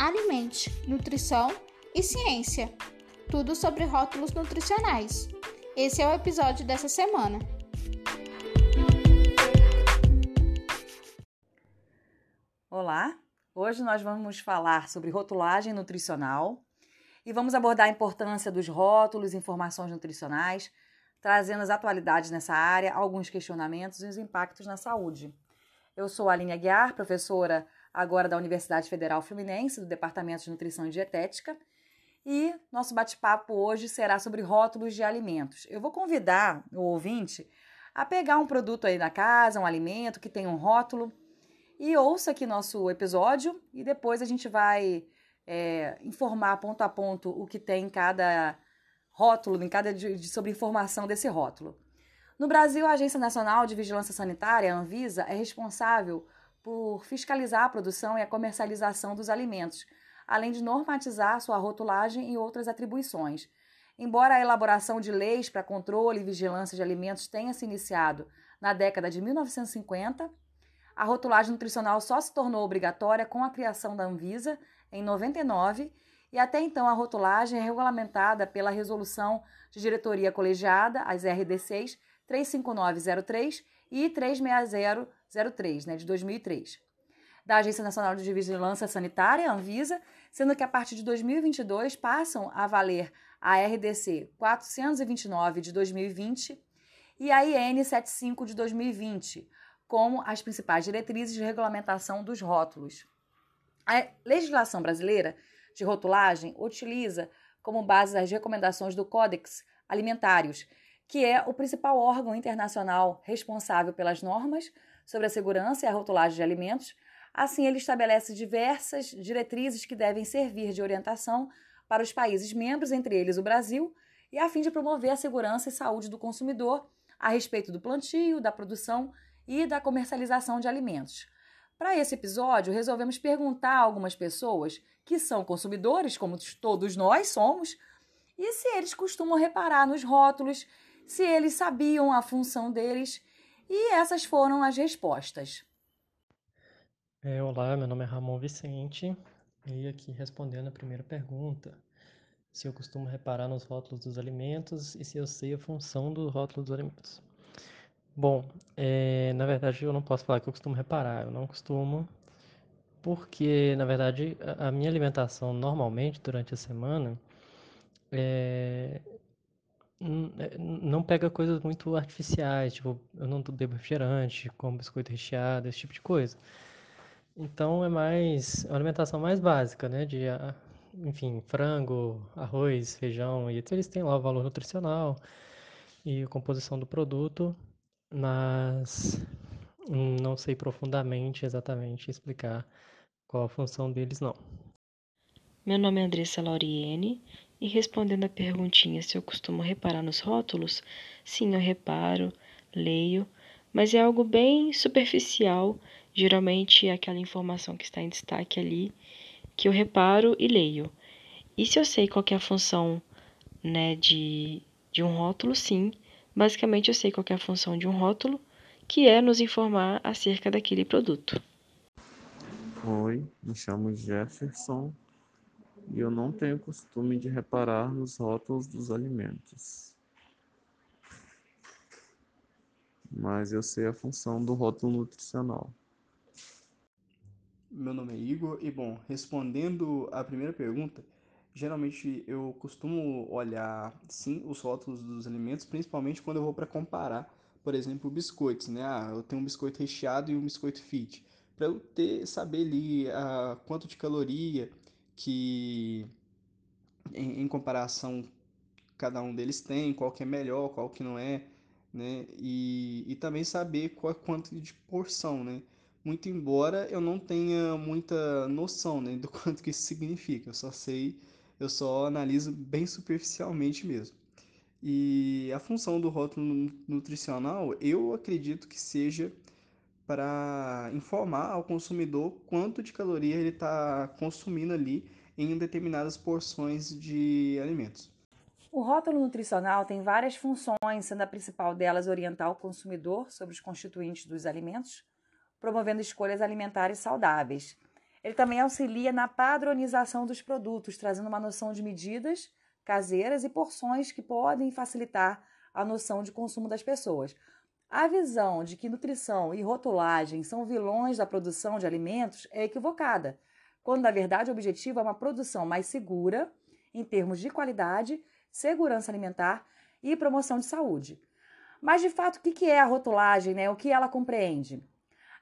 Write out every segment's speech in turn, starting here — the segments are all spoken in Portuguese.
alimente, nutrição e ciência. Tudo sobre rótulos nutricionais. Esse é o episódio dessa semana. Olá, hoje nós vamos falar sobre rotulagem nutricional e vamos abordar a importância dos rótulos, informações nutricionais, trazendo as atualidades nessa área, alguns questionamentos e os impactos na saúde. Eu sou a Aline Aguiar, professora agora da Universidade Federal Fluminense, do Departamento de Nutrição e Dietética. E nosso bate-papo hoje será sobre rótulos de alimentos. Eu vou convidar o ouvinte a pegar um produto aí na casa, um alimento que tem um rótulo, e ouça aqui nosso episódio e depois a gente vai é, informar ponto a ponto o que tem em cada rótulo, em cada de, de, sobre informação desse rótulo. No Brasil, a Agência Nacional de Vigilância Sanitária, a Anvisa, é responsável por fiscalizar a produção e a comercialização dos alimentos, além de normatizar sua rotulagem e outras atribuições. Embora a elaboração de leis para controle e vigilância de alimentos tenha se iniciado na década de 1950, a rotulagem nutricional só se tornou obrigatória com a criação da Anvisa em 99 e até então a rotulagem é regulamentada pela Resolução de Diretoria Colegiada, as RD6 35903 e 36003, né, de 2003, da Agência Nacional de Vigilância Sanitária, Anvisa, sendo que a partir de 2022 passam a valer a RDC 429 de 2020 e a IN 75 de 2020, como as principais diretrizes de regulamentação dos rótulos. A legislação brasileira de rotulagem utiliza como base as recomendações do Códex Alimentários, que é o principal órgão internacional responsável pelas normas sobre a segurança e a rotulagem de alimentos. Assim, ele estabelece diversas diretrizes que devem servir de orientação para os países membros, entre eles o Brasil, e a fim de promover a segurança e saúde do consumidor a respeito do plantio, da produção e da comercialização de alimentos. Para esse episódio, resolvemos perguntar a algumas pessoas que são consumidores, como todos nós somos, e se eles costumam reparar nos rótulos se eles sabiam a função deles, e essas foram as respostas. É, olá, meu nome é Ramon Vicente, e aqui respondendo a primeira pergunta, se eu costumo reparar nos rótulos dos alimentos e se eu sei a função do rótulo dos alimentos. Bom, é, na verdade eu não posso falar que eu costumo reparar, eu não costumo, porque na verdade a, a minha alimentação normalmente durante a semana é, não pega coisas muito artificiais, tipo, eu não bebo refrigerante, como biscoito recheado, esse tipo de coisa. Então é mais é uma alimentação mais básica, né? De, ah, enfim, frango, arroz, feijão, e eles têm lá o valor nutricional e a composição do produto, mas não sei profundamente exatamente explicar qual a função deles, não. Meu nome é Andressa Lauriene e respondendo a perguntinha se eu costumo reparar nos rótulos, sim, eu reparo, leio, mas é algo bem superficial, geralmente é aquela informação que está em destaque ali, que eu reparo e leio. E se eu sei qual é a função né, de, de um rótulo, sim, basicamente eu sei qual é a função de um rótulo, que é nos informar acerca daquele produto. Oi, me chamo Jefferson, e eu não tenho costume de reparar nos rótulos dos alimentos. Mas eu sei a função do rótulo nutricional. Meu nome é Igor e bom, respondendo à primeira pergunta, geralmente eu costumo olhar sim os rótulos dos alimentos, principalmente quando eu vou para comparar, por exemplo, biscoitos, né? Ah, eu tenho um biscoito recheado e um biscoito fit, para eu ter saber ali ah, quanto de caloria que em, em, comparação cada um deles tem, qual que é melhor, qual que não é, né? E, e também saber qual quanto de porção, né? Muito embora eu não tenha muita noção, né, do quanto que isso significa. Eu só sei, eu só analiso bem superficialmente mesmo. E a função do rótulo nutricional, eu acredito que seja para informar ao consumidor quanto de caloria ele está consumindo ali em determinadas porções de alimentos. O rótulo nutricional tem várias funções, sendo a principal delas orientar o consumidor sobre os constituintes dos alimentos, promovendo escolhas alimentares saudáveis. Ele também auxilia na padronização dos produtos, trazendo uma noção de medidas caseiras e porções que podem facilitar a noção de consumo das pessoas. A visão de que nutrição e rotulagem são vilões da produção de alimentos é equivocada, quando na verdade o objetivo é uma produção mais segura em termos de qualidade, segurança alimentar e promoção de saúde. Mas de fato, o que é a rotulagem? Né? O que ela compreende?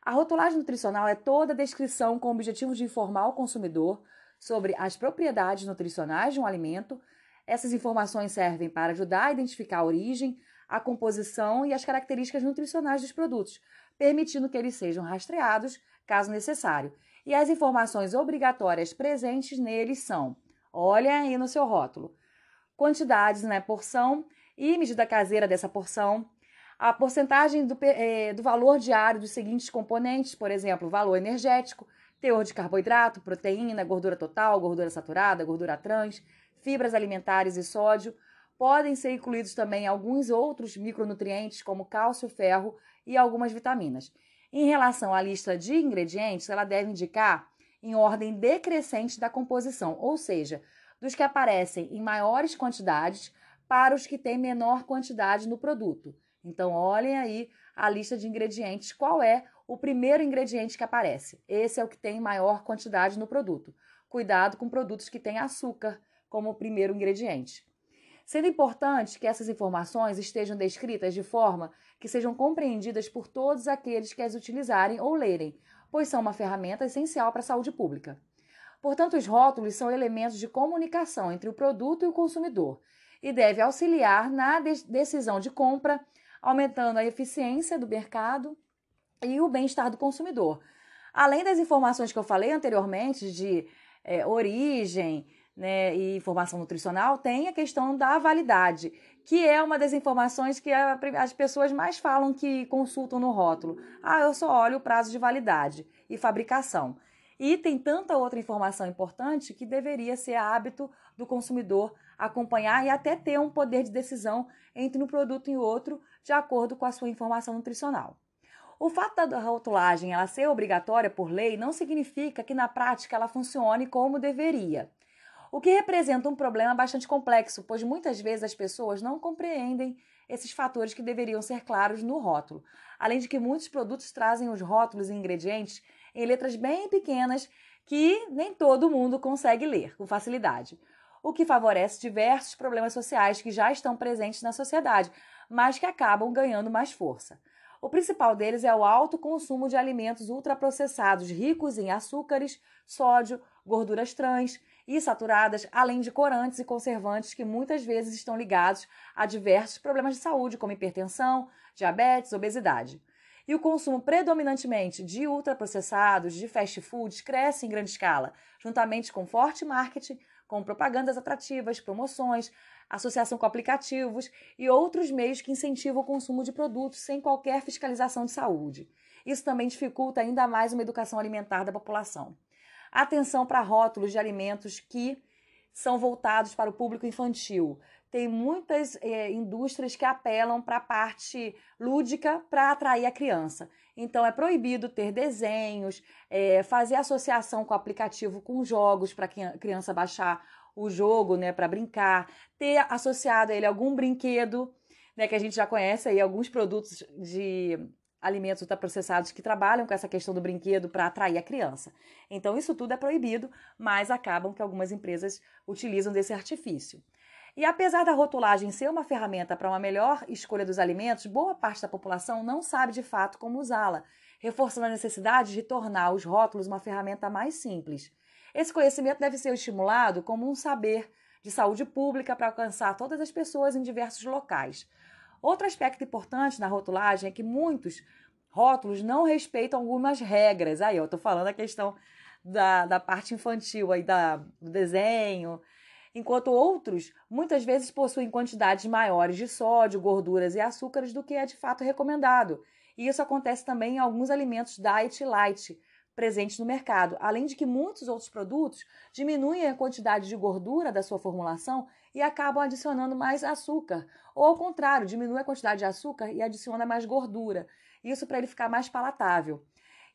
A rotulagem nutricional é toda a descrição com o objetivo de informar o consumidor sobre as propriedades nutricionais de um alimento. Essas informações servem para ajudar a identificar a origem, a composição e as características nutricionais dos produtos, permitindo que eles sejam rastreados caso necessário. E as informações obrigatórias presentes neles são: olha aí no seu rótulo, quantidades, né, porção e medida caseira dessa porção, a porcentagem do, é, do valor diário dos seguintes componentes, por exemplo, valor energético, teor de carboidrato, proteína, gordura total, gordura saturada, gordura trans, fibras alimentares e sódio. Podem ser incluídos também alguns outros micronutrientes, como cálcio, ferro e algumas vitaminas. Em relação à lista de ingredientes, ela deve indicar em ordem decrescente da composição, ou seja, dos que aparecem em maiores quantidades para os que têm menor quantidade no produto. Então, olhem aí a lista de ingredientes, qual é o primeiro ingrediente que aparece. Esse é o que tem maior quantidade no produto. Cuidado com produtos que têm açúcar como primeiro ingrediente. Sendo importante que essas informações estejam descritas de forma que sejam compreendidas por todos aqueles que as utilizarem ou lerem, pois são uma ferramenta essencial para a saúde pública. Portanto, os rótulos são elementos de comunicação entre o produto e o consumidor e deve auxiliar na decisão de compra, aumentando a eficiência do mercado e o bem-estar do consumidor. Além das informações que eu falei anteriormente de é, origem né, e informação nutricional, tem a questão da validade, que é uma das informações que a, as pessoas mais falam que consultam no rótulo. Ah, eu só olho o prazo de validade e fabricação. E tem tanta outra informação importante que deveria ser hábito do consumidor acompanhar e até ter um poder de decisão entre um produto e outro, de acordo com a sua informação nutricional. O fato da rotulagem ela ser obrigatória por lei não significa que na prática ela funcione como deveria. O que representa um problema bastante complexo, pois muitas vezes as pessoas não compreendem esses fatores que deveriam ser claros no rótulo. Além de que muitos produtos trazem os rótulos e ingredientes em letras bem pequenas que nem todo mundo consegue ler com facilidade, o que favorece diversos problemas sociais que já estão presentes na sociedade, mas que acabam ganhando mais força. O principal deles é o alto consumo de alimentos ultraprocessados ricos em açúcares, sódio, gorduras trans e saturadas, além de corantes e conservantes que muitas vezes estão ligados a diversos problemas de saúde, como hipertensão, diabetes, obesidade. E o consumo predominantemente de ultraprocessados, de fast foods, cresce em grande escala, juntamente com forte marketing, com propagandas atrativas, promoções, associação com aplicativos e outros meios que incentivam o consumo de produtos sem qualquer fiscalização de saúde. Isso também dificulta ainda mais uma educação alimentar da população. Atenção para rótulos de alimentos que são voltados para o público infantil, tem muitas é, indústrias que apelam para a parte lúdica para atrair a criança. Então é proibido ter desenhos, é, fazer associação com o aplicativo com jogos para a criança baixar o jogo, né, para brincar, ter associado a ele algum brinquedo, né, que a gente já conhece aí alguns produtos de alimentos ultraprocessados que trabalham com essa questão do brinquedo para atrair a criança. Então isso tudo é proibido, mas acabam que algumas empresas utilizam desse artifício. E apesar da rotulagem ser uma ferramenta para uma melhor escolha dos alimentos, boa parte da população não sabe de fato como usá-la, reforçando a necessidade de tornar os rótulos uma ferramenta mais simples. Esse conhecimento deve ser estimulado como um saber de saúde pública para alcançar todas as pessoas em diversos locais. Outro aspecto importante na rotulagem é que muitos rótulos não respeitam algumas regras. Aí, eu estou falando a questão da, da parte infantil aí, da, do desenho, enquanto outros muitas vezes possuem quantidades maiores de sódio, gorduras e açúcares do que é de fato recomendado. E isso acontece também em alguns alimentos diet light presentes no mercado, além de que muitos outros produtos diminuem a quantidade de gordura da sua formulação e acabam adicionando mais açúcar, ou ao contrário, diminui a quantidade de açúcar e adiciona mais gordura. Isso para ele ficar mais palatável.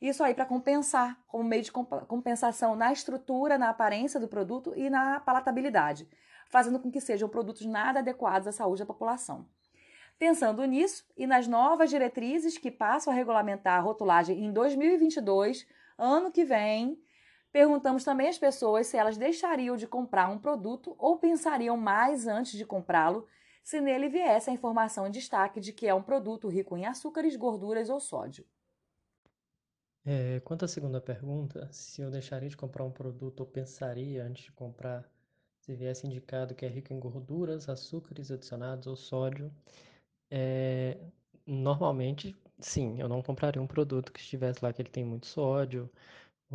Isso aí para compensar, como meio de compensação na estrutura, na aparência do produto e na palatabilidade, fazendo com que sejam produtos nada adequados à saúde da população. Pensando nisso e nas novas diretrizes que passam a regulamentar a rotulagem em 2022, ano que vem, perguntamos também às pessoas se elas deixariam de comprar um produto ou pensariam mais antes de comprá-lo se nele viesse a informação em destaque de que é um produto rico em açúcares, gorduras ou sódio. É, quanto à segunda pergunta, se eu deixaria de comprar um produto ou pensaria antes de comprar se viesse indicado que é rico em gorduras, açúcares adicionados ou sódio, é, normalmente, sim, eu não compraria um produto que estivesse lá que ele tem muito sódio.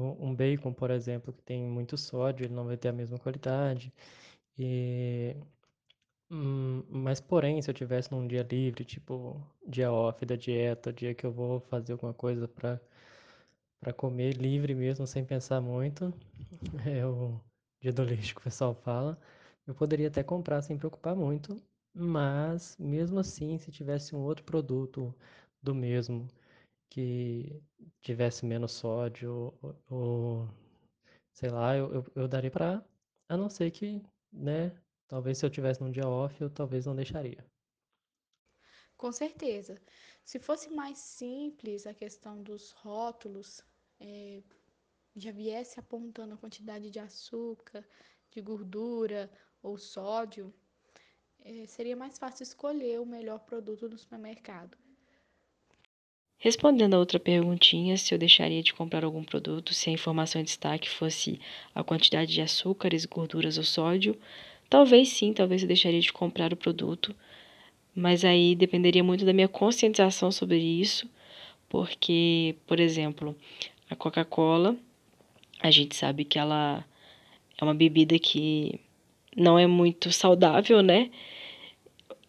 Um bacon, por exemplo, que tem muito sódio, ele não vai ter a mesma qualidade. E Hum, mas porém, se eu tivesse num dia livre, tipo dia off da dieta, dia que eu vou fazer alguma coisa para para comer livre mesmo, sem pensar muito, é o dia do lixo que o pessoal fala, eu poderia até comprar sem preocupar muito, mas mesmo assim, se tivesse um outro produto do mesmo que tivesse menos sódio ou, ou sei lá, eu, eu, eu daria para, a não ser que, né, Talvez se eu tivesse num dia off, eu talvez não deixaria. Com certeza. Se fosse mais simples a questão dos rótulos, é, já viesse apontando a quantidade de açúcar, de gordura ou sódio, é, seria mais fácil escolher o melhor produto no supermercado. Respondendo a outra perguntinha, se eu deixaria de comprar algum produto se a informação em destaque fosse a quantidade de açúcares, gorduras ou sódio, Talvez sim, talvez eu deixaria de comprar o produto, mas aí dependeria muito da minha conscientização sobre isso, porque, por exemplo, a Coca-Cola, a gente sabe que ela é uma bebida que não é muito saudável, né?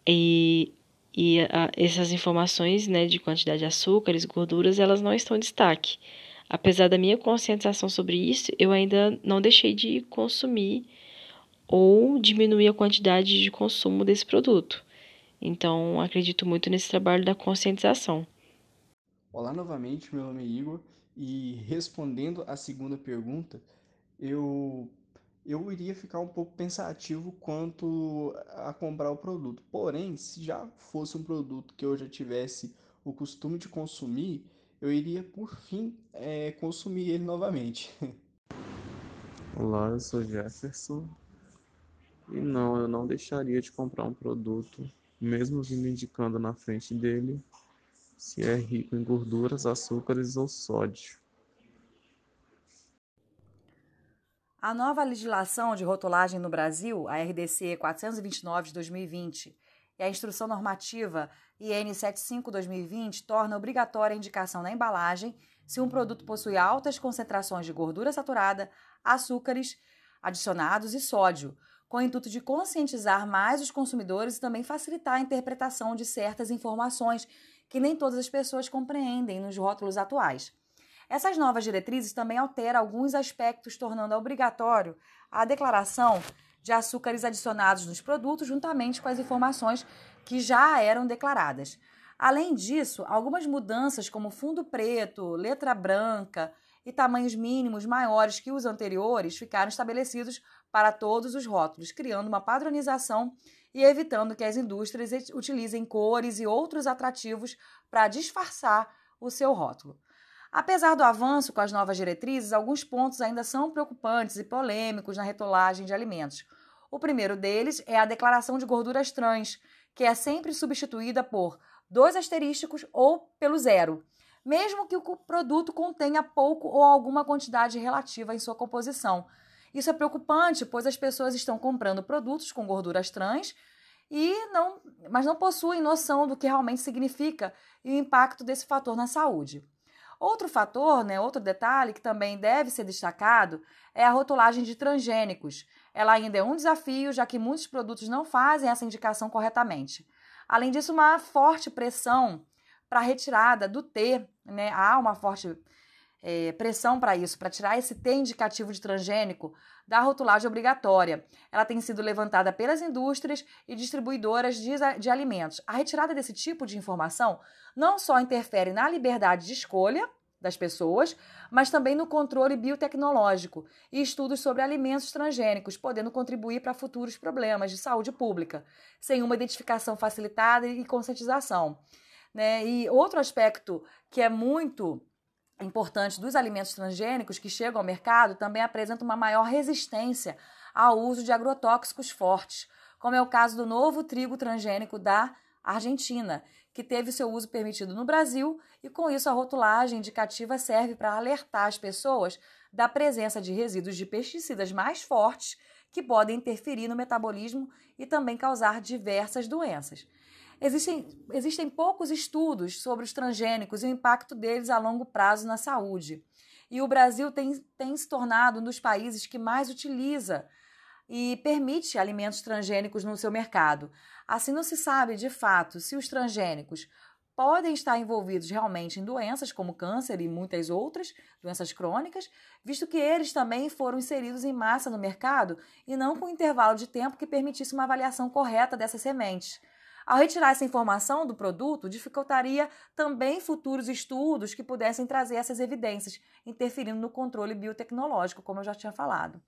E, e a, essas informações, né, de quantidade de açúcares, gorduras, elas não estão em destaque. Apesar da minha conscientização sobre isso, eu ainda não deixei de consumir ou diminuir a quantidade de consumo desse produto. Então, acredito muito nesse trabalho da conscientização. Olá novamente, meu nome é Igor e respondendo a segunda pergunta, eu eu iria ficar um pouco pensativo quanto a comprar o produto. Porém, se já fosse um produto que eu já tivesse o costume de consumir, eu iria por fim é, consumir ele novamente. Olá, eu sou Jefferson e não, eu não deixaria de comprar um produto, mesmo vindo indicando na frente dele se é rico em gorduras, açúcares ou sódio. A nova legislação de rotulagem no Brasil, a RDC 429 de 2020, e a Instrução Normativa IN 75-2020 torna obrigatória a indicação na embalagem se um produto possui altas concentrações de gordura saturada, açúcares adicionados e sódio, com o intuito de conscientizar mais os consumidores e também facilitar a interpretação de certas informações que nem todas as pessoas compreendem nos rótulos atuais. Essas novas diretrizes também alteram alguns aspectos, tornando obrigatório a declaração de açúcares adicionados nos produtos, juntamente com as informações que já eram declaradas. Além disso, algumas mudanças, como fundo preto, letra branca e tamanhos mínimos maiores que os anteriores, ficaram estabelecidos para todos os rótulos, criando uma padronização e evitando que as indústrias utilizem cores e outros atrativos para disfarçar o seu rótulo. Apesar do avanço com as novas diretrizes, alguns pontos ainda são preocupantes e polêmicos na retolagem de alimentos. O primeiro deles é a declaração de gorduras trans, que é sempre substituída por dois asterísticos ou pelo zero, mesmo que o produto contenha pouco ou alguma quantidade relativa em sua composição, isso é preocupante, pois as pessoas estão comprando produtos com gorduras trans e não, mas não possuem noção do que realmente significa e o impacto desse fator na saúde. Outro fator, né, outro detalhe que também deve ser destacado é a rotulagem de transgênicos. Ela ainda é um desafio, já que muitos produtos não fazem essa indicação corretamente. Além disso, uma forte pressão para a retirada do T, né? Há uma forte é, pressão para isso, para tirar esse T indicativo de transgênico da rotulagem obrigatória. Ela tem sido levantada pelas indústrias e distribuidoras de, de alimentos. A retirada desse tipo de informação não só interfere na liberdade de escolha das pessoas, mas também no controle biotecnológico e estudos sobre alimentos transgênicos, podendo contribuir para futuros problemas de saúde pública, sem uma identificação facilitada e conscientização. Né? E outro aspecto que é muito importante dos alimentos transgênicos que chegam ao mercado também apresenta uma maior resistência ao uso de agrotóxicos fortes, como é o caso do novo trigo transgênico da Argentina, que teve seu uso permitido no Brasil, e com isso a rotulagem indicativa serve para alertar as pessoas da presença de resíduos de pesticidas mais fortes que podem interferir no metabolismo e também causar diversas doenças. Existem, existem poucos estudos sobre os transgênicos e o impacto deles a longo prazo na saúde. E o Brasil tem, tem se tornado um dos países que mais utiliza e permite alimentos transgênicos no seu mercado. Assim, não se sabe de fato se os transgênicos podem estar envolvidos realmente em doenças como câncer e muitas outras doenças crônicas, visto que eles também foram inseridos em massa no mercado e não com intervalo de tempo que permitisse uma avaliação correta dessas sementes. Ao retirar essa informação do produto, dificultaria também futuros estudos que pudessem trazer essas evidências, interferindo no controle biotecnológico, como eu já tinha falado.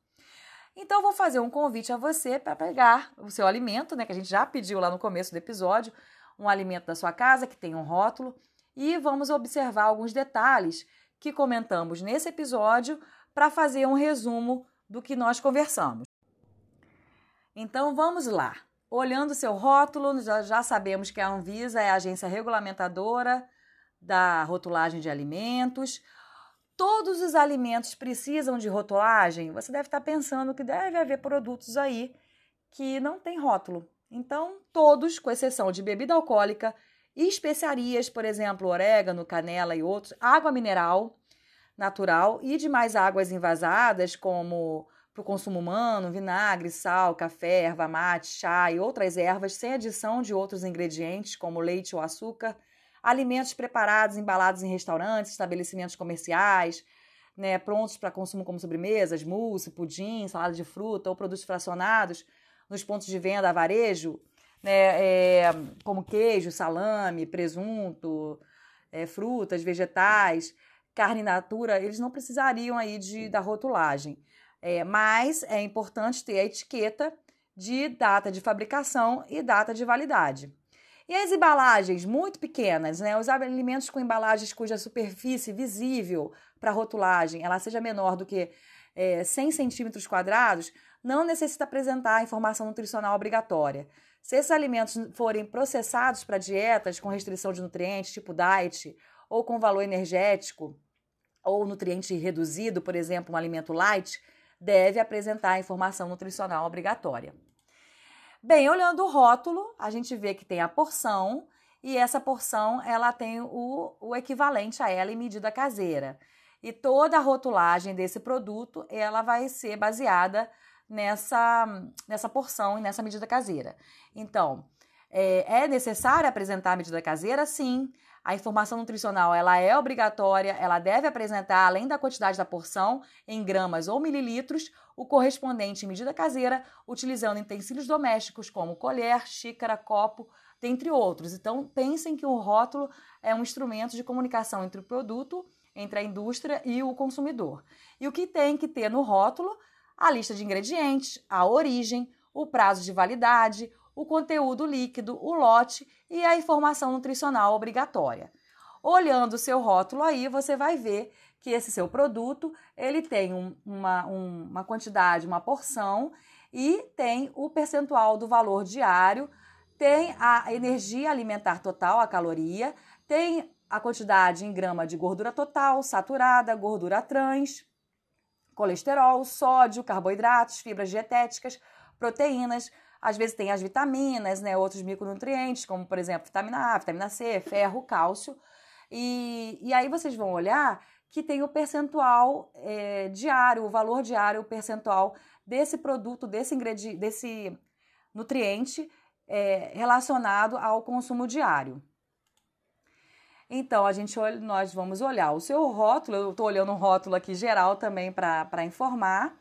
Então, vou fazer um convite a você para pegar o seu alimento, né, que a gente já pediu lá no começo do episódio, um alimento da sua casa que tem um rótulo, e vamos observar alguns detalhes que comentamos nesse episódio para fazer um resumo do que nós conversamos. Então, vamos lá. Olhando seu rótulo, já, já sabemos que a Anvisa é a agência regulamentadora da rotulagem de alimentos todos os alimentos precisam de rotulagem, você deve estar pensando que deve haver produtos aí que não tem rótulo. Então, todos, com exceção de bebida alcoólica e especiarias, por exemplo, orégano, canela e outros, água mineral natural e demais águas envasadas, como para o consumo humano, vinagre, sal, café, erva mate, chá e outras ervas, sem adição de outros ingredientes, como leite ou açúcar, alimentos preparados, embalados em restaurantes, estabelecimentos comerciais, né, prontos para consumo como sobremesas, mousse, pudim, salada de fruta ou produtos fracionados nos pontos de venda a varejo, né, é, como queijo, salame, presunto, é, frutas, vegetais, carne natura, eles não precisariam aí de, da rotulagem. É, mas é importante ter a etiqueta de data de fabricação e data de validade. E as embalagens muito pequenas, né? Os alimentos com embalagens cuja superfície visível para rotulagem ela seja menor do que é, 100 centímetros quadrados, não necessita apresentar informação nutricional obrigatória. Se esses alimentos forem processados para dietas com restrição de nutrientes, tipo diet, ou com valor energético, ou nutriente reduzido, por exemplo, um alimento light, deve apresentar informação nutricional obrigatória. Bem, olhando o rótulo, a gente vê que tem a porção e essa porção ela tem o, o equivalente a ela em medida caseira. E toda a rotulagem desse produto ela vai ser baseada nessa, nessa porção e nessa medida caseira. Então, é, é necessário apresentar a medida caseira? Sim. A informação nutricional ela é obrigatória, ela deve apresentar, além da quantidade da porção, em gramas ou mililitros, o correspondente medida caseira, utilizando utensílios domésticos como colher, xícara, copo, dentre outros. Então, pensem que o rótulo é um instrumento de comunicação entre o produto, entre a indústria e o consumidor. E o que tem que ter no rótulo? A lista de ingredientes, a origem, o prazo de validade, o conteúdo líquido, o lote e a informação nutricional obrigatória. Olhando o seu rótulo aí, você vai ver que esse seu produto ele tem um, uma, um, uma quantidade, uma porção e tem o percentual do valor diário, tem a energia alimentar total, a caloria, tem a quantidade em grama de gordura total, saturada, gordura trans, colesterol, sódio, carboidratos, fibras dietéticas, proteínas, às vezes tem as vitaminas, né, outros micronutrientes, como por exemplo vitamina A, vitamina C, ferro, cálcio. E, e aí vocês vão olhar que tem o percentual é, diário, o valor diário, o percentual desse produto, desse ingrediente, desse nutriente é, relacionado ao consumo diário. Então, a gente nós vamos olhar o seu rótulo, eu estou olhando um rótulo aqui geral também para informar.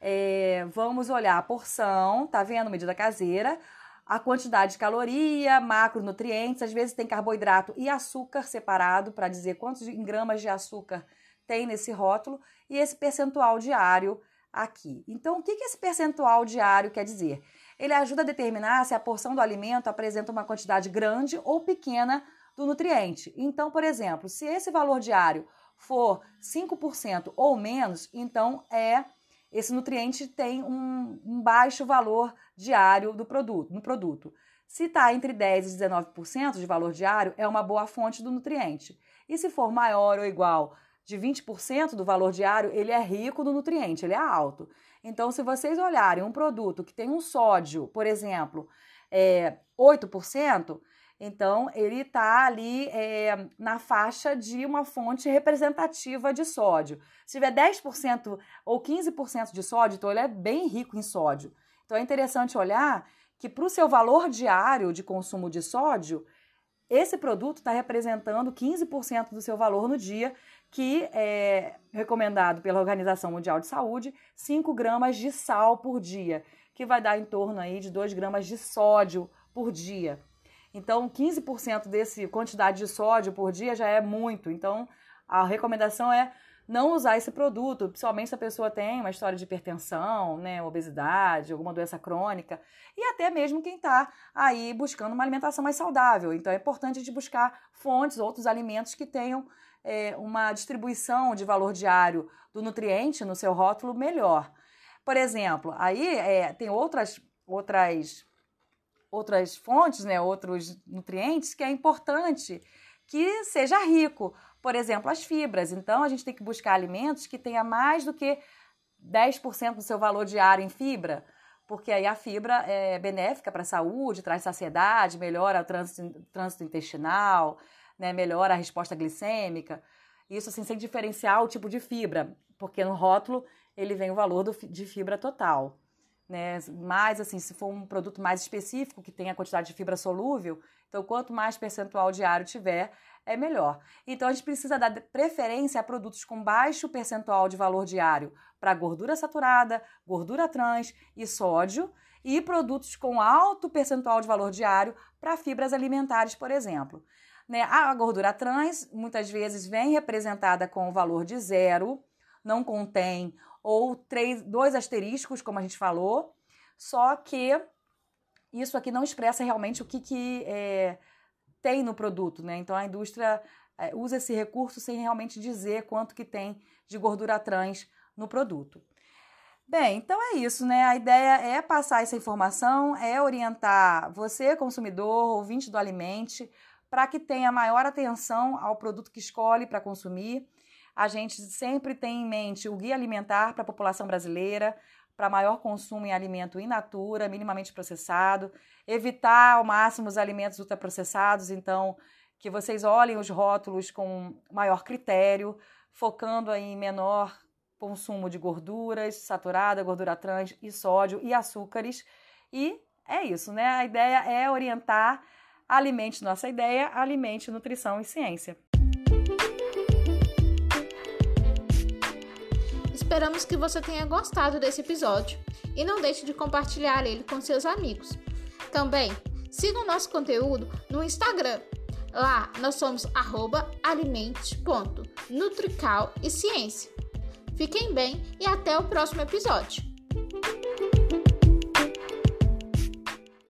É, vamos olhar a porção, tá vendo? Medida caseira. a quantidade de caloria, macronutrientes, às vezes tem carboidrato e açúcar separado para dizer quantos gramas de açúcar tem nesse rótulo e esse percentual diário aqui. Então, o que, que esse percentual diário quer dizer? Ele ajuda a determinar se a porção do alimento apresenta uma quantidade grande ou pequena do nutriente. Então, por exemplo, se esse valor diário for 5% ou menos, então é esse nutriente tem um, um baixo valor diário do produto, no produto. Se está entre 10% e 19% de valor diário, é uma boa fonte do nutriente. E se for maior ou igual de 20% do valor diário, ele é rico no nutriente, ele é alto. Então, se vocês olharem um produto que tem um sódio, por exemplo, é, 8%, então ele está ali é, na faixa de uma fonte representativa de sódio. Se tiver 10% ou 15% de sódio, então ele é bem rico em sódio. Então é interessante olhar que para o seu valor diário de consumo de sódio, esse produto está representando 15% do seu valor no dia, que é recomendado pela Organização Mundial de Saúde, 5 gramas de sal por dia, que vai dar em torno aí de 2 gramas de sódio por dia. Então, 15% desse quantidade de sódio por dia já é muito. Então, a recomendação é não usar esse produto, principalmente se a pessoa tem uma história de hipertensão, né, obesidade, alguma doença crônica, e até mesmo quem está aí buscando uma alimentação mais saudável. Então é importante gente buscar fontes, outros alimentos que tenham é, uma distribuição de valor diário do nutriente no seu rótulo melhor. Por exemplo, aí é, tem outras, outras, outras fontes, né, outros nutrientes que é importante que seja rico por exemplo, as fibras. Então, a gente tem que buscar alimentos que tenha mais do que 10% do seu valor diário em fibra, porque aí a fibra é benéfica para a saúde, traz saciedade, melhora o trânsito, trânsito intestinal, né, melhora a resposta glicêmica. Isso assim, sem diferenciar o tipo de fibra, porque no rótulo ele vem o valor do, de fibra total. Né? Mas assim, se for um produto mais específico, que tenha quantidade de fibra solúvel, então quanto mais percentual diário tiver, é melhor. Então a gente precisa dar preferência a produtos com baixo percentual de valor diário para gordura saturada, gordura trans e sódio, e produtos com alto percentual de valor diário para fibras alimentares, por exemplo. Né? A gordura trans muitas vezes vem representada com o valor de zero, não contém, ou três, dois asteriscos, como a gente falou, só que isso aqui não expressa realmente o que, que é, tem no produto, né? Então a indústria é, usa esse recurso sem realmente dizer quanto que tem de gordura trans no produto. Bem, então é isso, né? A ideia é passar essa informação, é orientar você, consumidor, ouvinte do alimente, para que tenha maior atenção ao produto que escolhe para consumir. A gente sempre tem em mente o guia alimentar para a população brasileira, para maior consumo em alimento in natura, minimamente processado, evitar ao máximo os alimentos ultraprocessados, então que vocês olhem os rótulos com maior critério, focando em menor consumo de gorduras saturada, gordura trans e sódio e açúcares. E é isso, né? A ideia é orientar alimente nossa ideia, alimente nutrição e ciência. Esperamos que você tenha gostado desse episódio e não deixe de compartilhar ele com seus amigos. Também siga o nosso conteúdo no Instagram. Lá nós somos alimente.nutrical e ciência. Fiquem bem e até o próximo episódio.